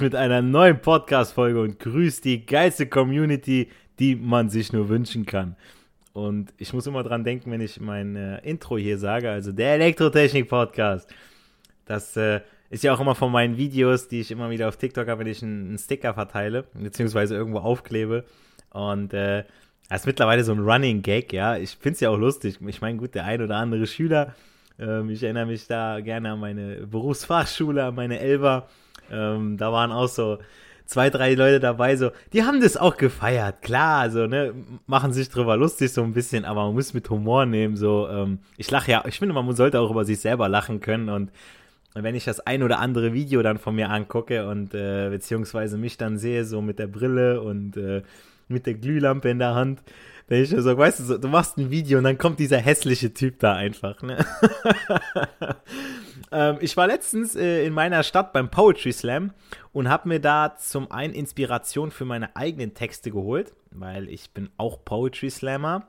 mit einer neuen Podcast-Folge und grüßt die geilste Community, die man sich nur wünschen kann. Und ich muss immer dran denken, wenn ich mein äh, Intro hier sage, also der Elektrotechnik-Podcast. Das äh, ist ja auch immer von meinen Videos, die ich immer wieder auf TikTok habe, wenn ich einen, einen Sticker verteile, beziehungsweise irgendwo aufklebe. Und äh, das ist mittlerweile so ein Running Gag, ja. Ich finde es ja auch lustig. Ich meine, gut, der ein oder andere Schüler, ähm, ich erinnere mich da gerne an meine Berufsfachschule, an meine Elber. Ähm, da waren auch so zwei, drei Leute dabei, so, die haben das auch gefeiert, klar, also, ne, machen sich drüber lustig so ein bisschen, aber man muss mit Humor nehmen, so, ähm, ich lache ja, ich finde, man sollte auch über sich selber lachen können und wenn ich das ein oder andere Video dann von mir angucke und äh, beziehungsweise mich dann sehe, so mit der Brille und äh, mit der Glühlampe in der Hand, dann ich so, weißt du, so, du machst ein Video und dann kommt dieser hässliche Typ da einfach, ne? Ähm, ich war letztens äh, in meiner Stadt beim Poetry Slam und habe mir da zum einen Inspiration für meine eigenen Texte geholt, weil ich bin auch Poetry Slammer.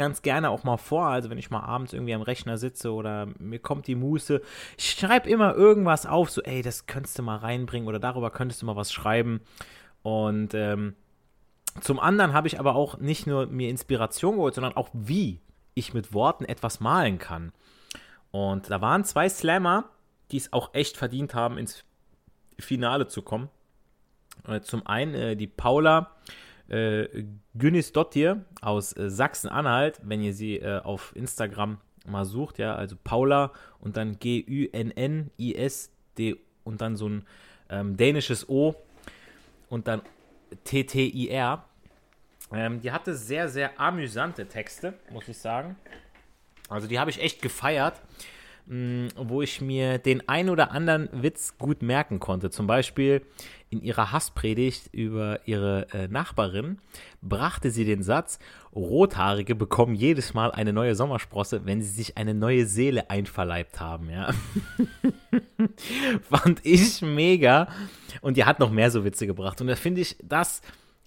ganz gerne auch mal vor. Also wenn ich mal abends irgendwie am Rechner sitze oder mir kommt die Muße, ich schreibe immer irgendwas auf, so ey, das könntest du mal reinbringen oder darüber könntest du mal was schreiben. Und ähm, zum anderen habe ich aber auch nicht nur mir Inspiration geholt, sondern auch wie ich mit Worten etwas malen kann. Und da waren zwei Slammer, die es auch echt verdient haben, ins Finale zu kommen. Äh, zum einen äh, die Paula äh, Günnis Dottir aus äh, Sachsen-Anhalt, wenn ihr sie äh, auf Instagram mal sucht, ja, also Paula und dann G-U-N-N-I-S-D und dann so ein ähm, dänisches O und dann T-T-I-R. Ähm, die hatte sehr, sehr amüsante Texte, muss ich sagen. Also die habe ich echt gefeiert, wo ich mir den ein oder anderen Witz gut merken konnte. Zum Beispiel, in ihrer Hasspredigt über ihre äh, Nachbarin brachte sie den Satz, Rothaarige bekommen jedes Mal eine neue Sommersprosse, wenn sie sich eine neue Seele einverleibt haben, ja. Fand ich mega. Und die hat noch mehr so Witze gebracht. Und da finde ich, das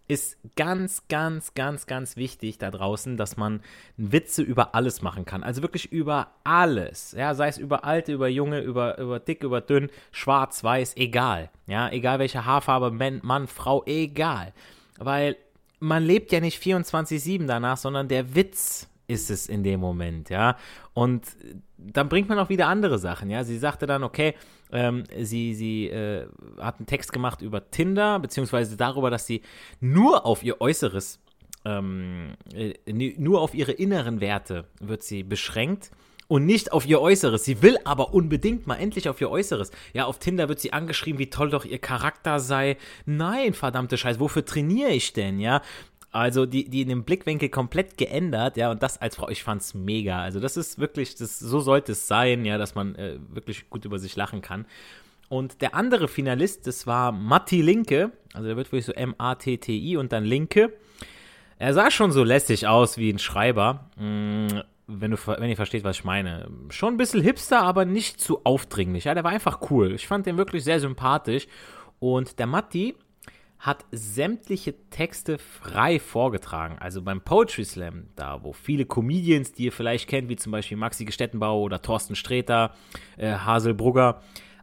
ist ganz, ganz, ganz, ganz wichtig da draußen, dass man Witze über alles machen kann. Also wirklich über alles. Ja, sei es über Alte, über Junge, über, über dick, über dünn, schwarz, weiß, egal. Ja, egal welche Haarfarbe, Mann, Mann Frau, egal. Weil man lebt ja nicht 24-7 danach, sondern der Witz ist es in dem Moment, ja. Und dann bringt man auch wieder andere Sachen, ja. Sie sagte dann, okay, ähm, sie, sie äh, hat einen Text gemacht über Tinder, beziehungsweise darüber, dass sie nur auf ihr Äußeres, ähm, äh, nur auf ihre inneren Werte wird sie beschränkt und nicht auf ihr Äußeres. Sie will aber unbedingt mal endlich auf ihr Äußeres. Ja, auf Tinder wird sie angeschrieben, wie toll doch ihr Charakter sei. Nein, verdammte Scheiße, wofür trainiere ich denn, ja? Also die, die in dem Blickwinkel komplett geändert, ja, und das als Frau, ich fand's mega. Also das ist wirklich, das, so sollte es sein, ja, dass man äh, wirklich gut über sich lachen kann. Und der andere Finalist, das war Matti Linke, also der wird wirklich so M-A-T-T-I und dann Linke. Er sah schon so lässig aus wie ein Schreiber, mm, wenn, du, wenn ihr versteht, was ich meine. Schon ein bisschen hipster, aber nicht zu aufdringlich. Ja, der war einfach cool. Ich fand den wirklich sehr sympathisch. Und der Matti hat sämtliche Texte frei vorgetragen. Also beim Poetry Slam, da wo viele Comedians, die ihr vielleicht kennt, wie zum Beispiel Maxi Gestettenbau oder Thorsten Sträter, äh, Hasel Brugger,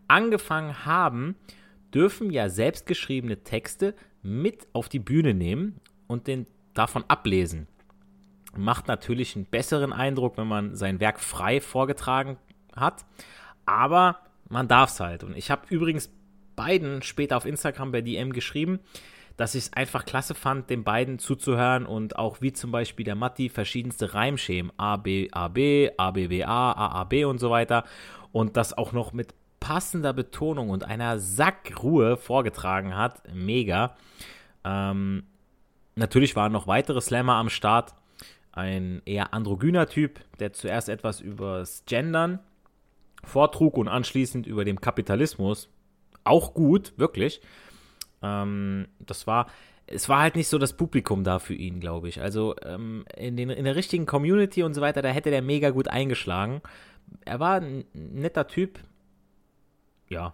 angefangen haben, dürfen ja selbstgeschriebene Texte mit auf die Bühne nehmen und den davon ablesen. Macht natürlich einen besseren Eindruck, wenn man sein Werk frei vorgetragen hat, aber man darf es halt. Und ich habe übrigens beiden später auf Instagram bei DM geschrieben, dass ich es einfach klasse fand, den beiden zuzuhören und auch wie zum Beispiel der Matti verschiedenste Reimschemen, A, B, A, B, A, B, B, A, A, A, B und so weiter und das auch noch mit passender Betonung und einer Sackruhe vorgetragen hat. Mega. Ähm, natürlich waren noch weitere Slammer am Start. Ein eher androgyner Typ, der zuerst etwas übers Gendern vortrug und anschließend über den Kapitalismus auch gut, wirklich. Ähm, das war, es war halt nicht so das Publikum da für ihn, glaube ich. Also ähm, in, den, in der richtigen Community und so weiter, da hätte der mega gut eingeschlagen. Er war ein netter Typ. Ja.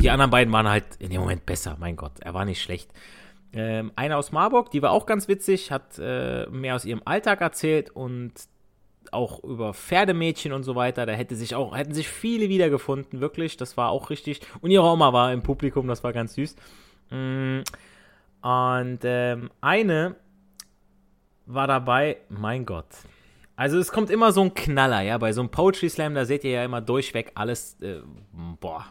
Die anderen beiden waren halt in dem Moment besser, mein Gott, er war nicht schlecht. Ähm, eine aus Marburg, die war auch ganz witzig, hat äh, mehr aus ihrem Alltag erzählt und auch über Pferdemädchen und so weiter. Da hätte sich auch, hätten sich viele wiedergefunden, wirklich. Das war auch richtig. Und ihre Oma war im Publikum, das war ganz süß. Mm, und ähm, eine war dabei, mein Gott. Also es kommt immer so ein Knaller, ja. Bei so einem Poetry Slam, da seht ihr ja immer durchweg alles, äh, boah.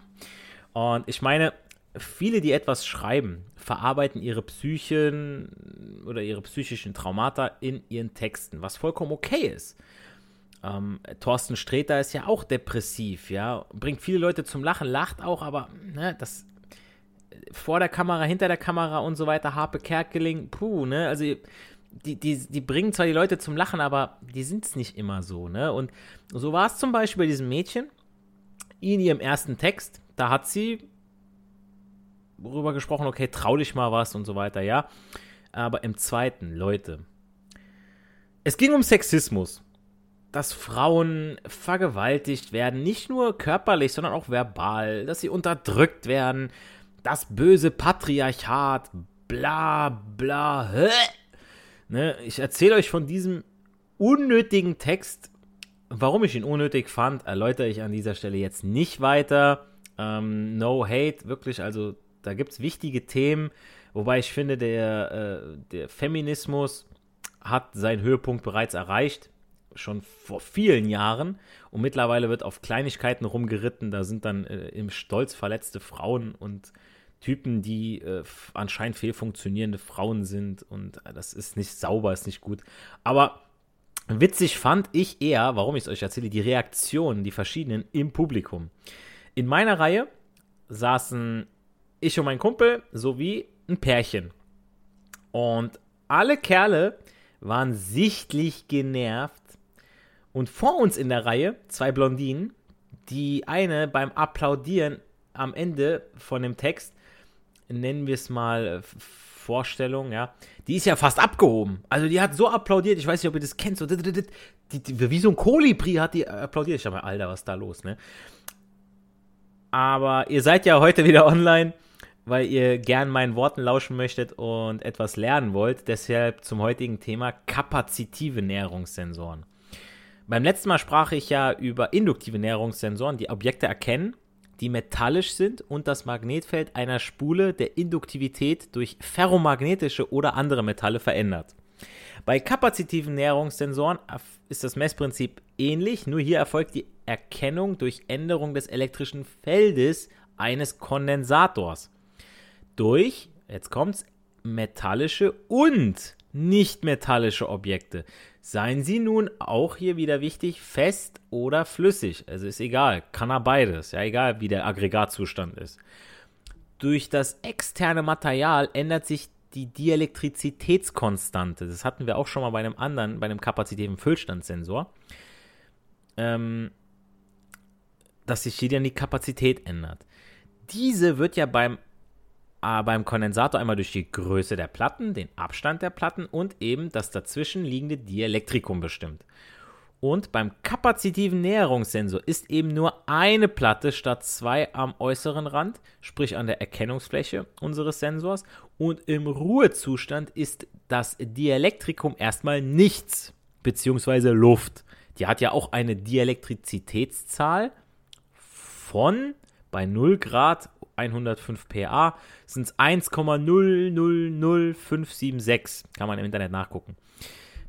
Und ich meine, viele, die etwas schreiben, verarbeiten ihre Psychen oder ihre psychischen Traumata in ihren Texten, was vollkommen okay ist. Ähm, Thorsten Sträter ist ja auch depressiv, ja, bringt viele Leute zum Lachen, lacht auch, aber ne, das vor der Kamera, hinter der Kamera und so weiter, Harpe Kerkeling, puh, ne, also die, die, die bringen zwar die Leute zum Lachen, aber die sind es nicht immer so, ne, und so war es zum Beispiel bei diesem Mädchen in ihrem ersten Text, da hat sie darüber gesprochen, okay, trau dich mal was und so weiter, ja. Aber im zweiten, Leute, es ging um Sexismus. Dass Frauen vergewaltigt werden, nicht nur körperlich, sondern auch verbal, dass sie unterdrückt werden, das böse Patriarchat, bla bla. Hä? Ne, ich erzähle euch von diesem unnötigen Text. Warum ich ihn unnötig fand, erläutere ich an dieser Stelle jetzt nicht weiter. Ähm, no hate, wirklich, also da gibt es wichtige Themen, wobei ich finde, der, äh, der Feminismus hat seinen Höhepunkt bereits erreicht, schon vor vielen Jahren. Und mittlerweile wird auf Kleinigkeiten rumgeritten. Da sind dann äh, im Stolz verletzte Frauen und Typen, die äh, anscheinend fehlfunktionierende Frauen sind. Und äh, das ist nicht sauber, ist nicht gut. Aber witzig fand ich eher, warum ich es euch erzähle, die Reaktionen, die verschiedenen im Publikum. In meiner Reihe saßen ich und mein Kumpel sowie ein Pärchen. Und alle Kerle waren sichtlich genervt. Und vor uns in der Reihe zwei Blondinen, die eine beim Applaudieren am Ende von dem Text, nennen wir es mal Vorstellung, ja, die ist ja fast abgehoben. Also die hat so applaudiert, ich weiß nicht, ob ihr das kennt, so, die, die, wie so ein Kolibri hat die applaudiert. Ich dachte mir, Alter, was ist da los, ne? Aber ihr seid ja heute wieder online, weil ihr gern meinen Worten lauschen möchtet und etwas lernen wollt. Deshalb zum heutigen Thema kapazitive Näherungssensoren. Beim letzten Mal sprach ich ja über induktive Näherungssensoren, die Objekte erkennen, die metallisch sind und das Magnetfeld einer Spule der Induktivität durch ferromagnetische oder andere Metalle verändert. Bei kapazitiven Näherungssensoren ist das Messprinzip ähnlich, nur hier erfolgt die Erkennung durch Änderung des elektrischen Feldes eines Kondensators. Durch, jetzt kommt's, metallische und nicht metallische Objekte. Seien sie nun auch hier wieder wichtig, fest oder flüssig. Also ist egal, kann er beides. Ja, egal wie der Aggregatzustand ist. Durch das externe Material ändert sich die Dielektrizitätskonstante. Das hatten wir auch schon mal bei einem anderen, bei einem kapazitiven Füllstandssensor. Ähm, dass sich hier dann die Kapazität ändert. Diese wird ja beim, äh, beim Kondensator einmal durch die Größe der Platten, den Abstand der Platten und eben das dazwischen liegende Dielektrikum bestimmt. Und beim kapazitiven Näherungssensor ist eben nur eine Platte statt zwei am äußeren Rand, sprich an der Erkennungsfläche unseres Sensors. Und im Ruhezustand ist das Dielektrikum erstmal nichts, beziehungsweise Luft. Die hat ja auch eine Dielektrizitätszahl von bei 0 Grad 105 PA sind es 1,000576. Kann man im Internet nachgucken.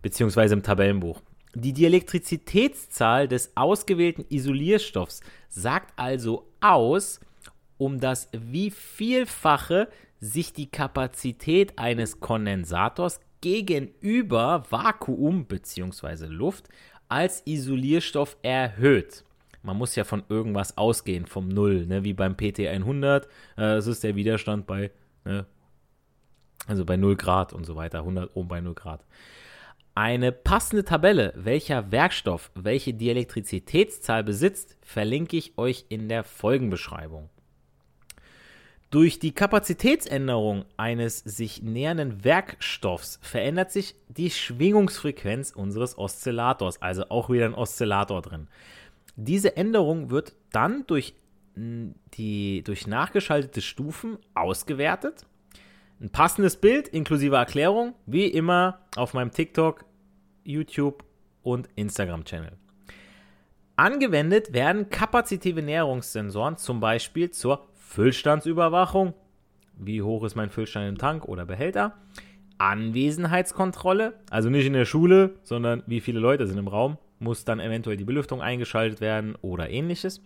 Beziehungsweise im Tabellenbuch. Die Dielektrizitätszahl des ausgewählten Isolierstoffs sagt also aus, um das wievielfache sich die Kapazität eines Kondensators gegenüber Vakuum bzw. Luft als Isolierstoff erhöht. Man muss ja von irgendwas ausgehen, vom Null, ne? wie beim PT100. Äh, das ist der Widerstand bei, ne? also bei 0 Grad und so weiter, 100 Ohm bei 0 Grad. Eine passende Tabelle, welcher Werkstoff welche Dielektrizitätszahl besitzt, verlinke ich euch in der Folgenbeschreibung. Durch die Kapazitätsänderung eines sich nähernden Werkstoffs verändert sich die Schwingungsfrequenz unseres Oszillators, also auch wieder ein Oszillator drin. Diese Änderung wird dann durch, die, durch nachgeschaltete Stufen ausgewertet ein passendes Bild inklusive Erklärung, wie immer auf meinem TikTok, YouTube und Instagram-Channel. Angewendet werden kapazitive Näherungssensoren zum Beispiel zur Füllstandsüberwachung. Wie hoch ist mein Füllstand im Tank oder Behälter? Anwesenheitskontrolle, also nicht in der Schule, sondern wie viele Leute sind im Raum, muss dann eventuell die Belüftung eingeschaltet werden oder ähnliches.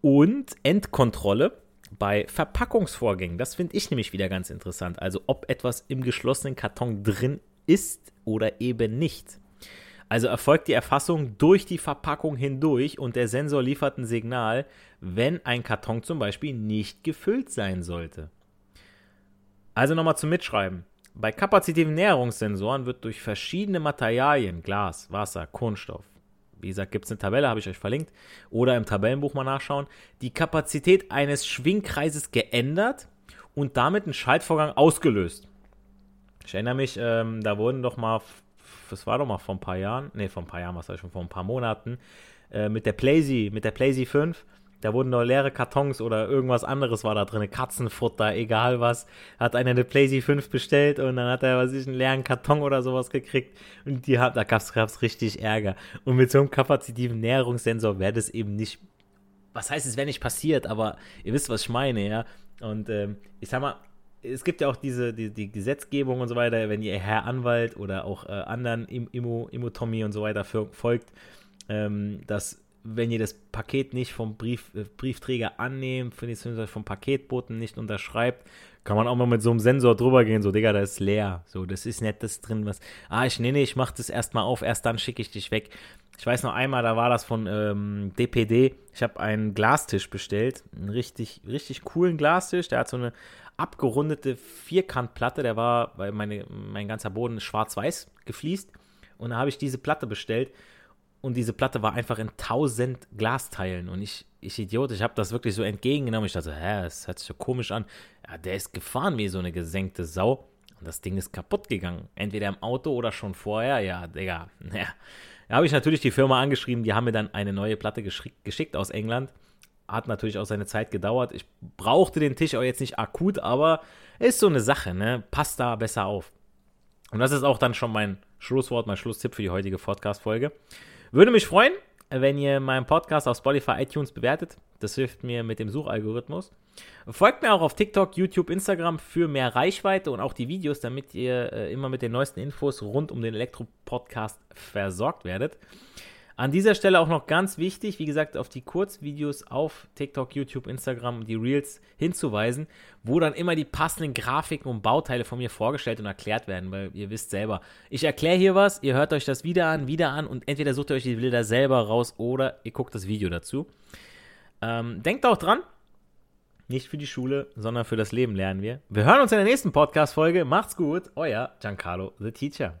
Und Endkontrolle, bei Verpackungsvorgängen. Das finde ich nämlich wieder ganz interessant. Also ob etwas im geschlossenen Karton drin ist oder eben nicht. Also erfolgt die Erfassung durch die Verpackung hindurch und der Sensor liefert ein Signal, wenn ein Karton zum Beispiel nicht gefüllt sein sollte. Also nochmal zum Mitschreiben. Bei kapazitiven Näherungssensoren wird durch verschiedene Materialien, Glas, Wasser, Kunststoff, wie gesagt, gibt es eine Tabelle, habe ich euch verlinkt. Oder im Tabellenbuch mal nachschauen. Die Kapazität eines Schwingkreises geändert und damit ein Schaltvorgang ausgelöst. Ich erinnere mich, ähm, da wurden doch mal, das war doch mal vor ein paar Jahren, ne, vor ein paar Jahren, was war schon, vor ein paar Monaten, äh, mit der Playsee, mit der Playsee 5 da wurden noch leere Kartons oder irgendwas anderes war da drin, Katzenfutter, egal was. Hat einer eine PlayStation 5 bestellt und dann hat er, was ich, einen leeren Karton oder sowas gekriegt. Und die hat, da gab's, gab's richtig Ärger. Und mit so einem kapazitiven Näherungssensor wäre das eben nicht, was heißt es, wäre nicht passiert, aber ihr wisst, was ich meine, ja. Und ähm, ich sag mal, es gibt ja auch diese die, die, Gesetzgebung und so weiter, wenn ihr Herr Anwalt oder auch äh, anderen Immo, Immotomie und so weiter folgt, ähm, dass wenn ihr das Paket nicht vom Brief, äh, Briefträger annehmt, beziehungsweise vom Paketboten nicht unterschreibt, kann man auch mal mit so einem Sensor drüber gehen, so, Digga, das ist leer. So, das ist nicht das drin, was. Ah, ich, nee, nee, ich mach das erstmal auf, erst dann schicke ich dich weg. Ich weiß noch einmal, da war das von ähm, DPD. Ich habe einen Glastisch bestellt. Einen richtig, richtig coolen Glastisch. Der hat so eine abgerundete Vierkantplatte. Der war, weil meine, mein ganzer Boden schwarz-weiß gefliest. Und da habe ich diese Platte bestellt und diese Platte war einfach in tausend Glasteilen und ich, ich Idiot, ich habe das wirklich so entgegengenommen. Ich dachte, hä, das hört sich so komisch an. Ja, der ist gefahren wie so eine gesenkte Sau und das Ding ist kaputt gegangen. Entweder im Auto oder schon vorher. Ja, Digga, naja. Da habe ich natürlich die Firma angeschrieben, die haben mir dann eine neue Platte geschickt aus England. Hat natürlich auch seine Zeit gedauert. Ich brauchte den Tisch auch jetzt nicht akut, aber ist so eine Sache, ne? Passt da besser auf. Und das ist auch dann schon mein Schlusswort, mein Schlusstipp für die heutige Podcast-Folge. Würde mich freuen, wenn ihr meinen Podcast auf Spotify, iTunes bewertet. Das hilft mir mit dem Suchalgorithmus. Folgt mir auch auf TikTok, YouTube, Instagram für mehr Reichweite und auch die Videos, damit ihr äh, immer mit den neuesten Infos rund um den Elektro-Podcast versorgt werdet. An dieser Stelle auch noch ganz wichtig, wie gesagt, auf die Kurzvideos auf TikTok, YouTube, Instagram und die Reels hinzuweisen, wo dann immer die passenden Grafiken und Bauteile von mir vorgestellt und erklärt werden, weil ihr wisst selber, ich erkläre hier was, ihr hört euch das wieder an, wieder an und entweder sucht ihr euch die Bilder selber raus oder ihr guckt das Video dazu. Ähm, denkt auch dran, Nicht für die Schule, sondern für das Leben lernen wir. Wir hören uns in der nächsten Podcast-Folge. Macht's gut. Euer Giancarlo, the Teacher.